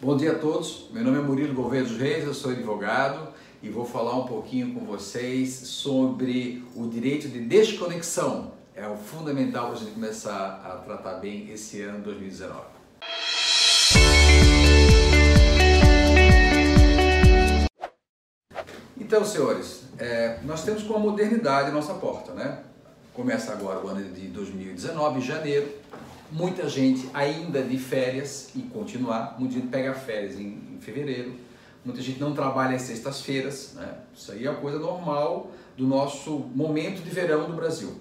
Bom dia a todos, meu nome é Murilo Gouveia dos Reis, eu sou advogado e vou falar um pouquinho com vocês sobre o direito de desconexão. É o fundamental para a gente começar a tratar bem esse ano 2019. Então, senhores, é, nós temos com a modernidade a nossa porta, né? Começa agora o ano de 2019, janeiro, muita gente ainda de férias e continuar, muita gente pega férias em, em fevereiro, muita gente não trabalha às sextas-feiras, né? Isso aí é a coisa normal do nosso momento de verão do Brasil.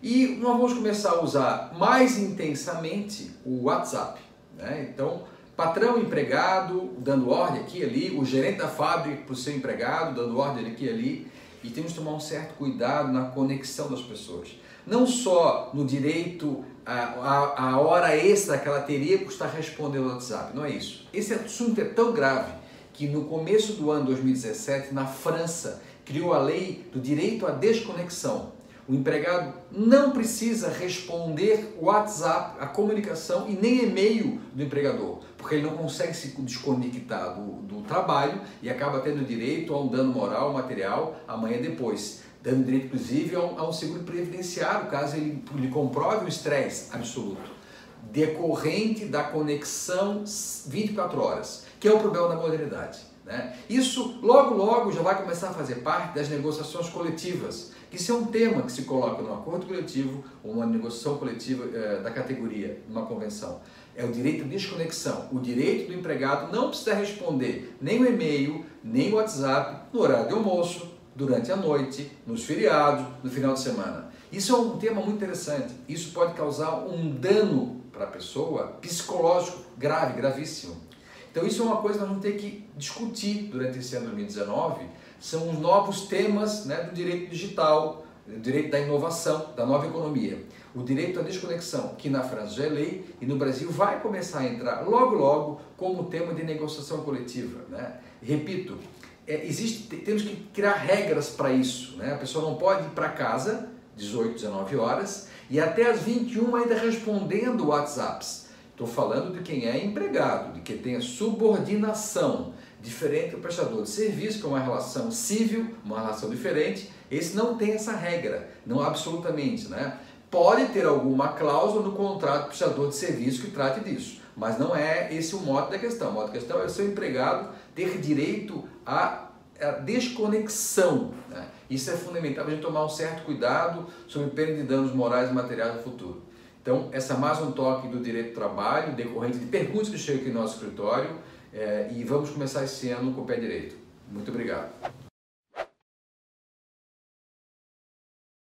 E nós vamos começar a usar mais intensamente o WhatsApp, né? Então, patrão empregado dando ordem aqui e ali, o gerente da fábrica para o seu empregado dando ordem aqui e ali, e temos que tomar um certo cuidado na conexão das pessoas. Não só no direito a, a hora extra que ela teria para estar respondendo no WhatsApp, não é isso. Esse assunto é tão grave que no começo do ano 2017, na França, criou a lei do direito à desconexão. O empregado não precisa responder WhatsApp, a comunicação e nem e-mail do empregador, porque ele não consegue se desconectar do, do trabalho e acaba tendo direito a um dano moral, material, amanhã depois. Dando direito, inclusive, a um, a um seguro previdenciário, caso ele, ele comprove o estresse absoluto, decorrente da conexão 24 horas, que é o problema da modernidade. Né? Isso logo, logo já vai começar a fazer parte das negociações coletivas isso é um tema que se coloca no acordo coletivo ou uma negociação coletiva é, da categoria, numa convenção. É o direito de desconexão. O direito do empregado não precisa responder nem o e-mail, nem o WhatsApp no horário de almoço, durante a noite, nos feriados, no final de semana. Isso é um tema muito interessante. Isso pode causar um dano para a pessoa psicológico grave, gravíssimo. Então isso é uma coisa que nós vamos ter que discutir durante esse ano 2019 são os novos temas né, do direito digital, do direito da inovação, da nova economia. O direito à desconexão, que na França já é lei e no Brasil vai começar a entrar logo logo como tema de negociação coletiva. Né? Repito, é, existe, temos que criar regras para isso. Né? A pessoa não pode ir para casa 18, 19 horas e até às 21 ainda respondendo WhatsApps. Estou falando de quem é empregado, de quem tem a subordinação diferente do prestador de serviço, que é uma relação civil, uma relação diferente. Esse não tem essa regra, não absolutamente, né? Pode ter alguma cláusula no contrato do prestador de serviço que trate disso, mas não é esse o modo da questão. O modo da questão é o seu empregado ter direito à, à desconexão. Né? Isso é fundamental para a gente tomar um certo cuidado sobre pena de danos morais e materiais no futuro. Então, essa é mais um toque do direito do trabalho, decorrente de perguntas que chegam aqui no nosso escritório é, e vamos começar esse ano com o pé direito. Muito obrigado.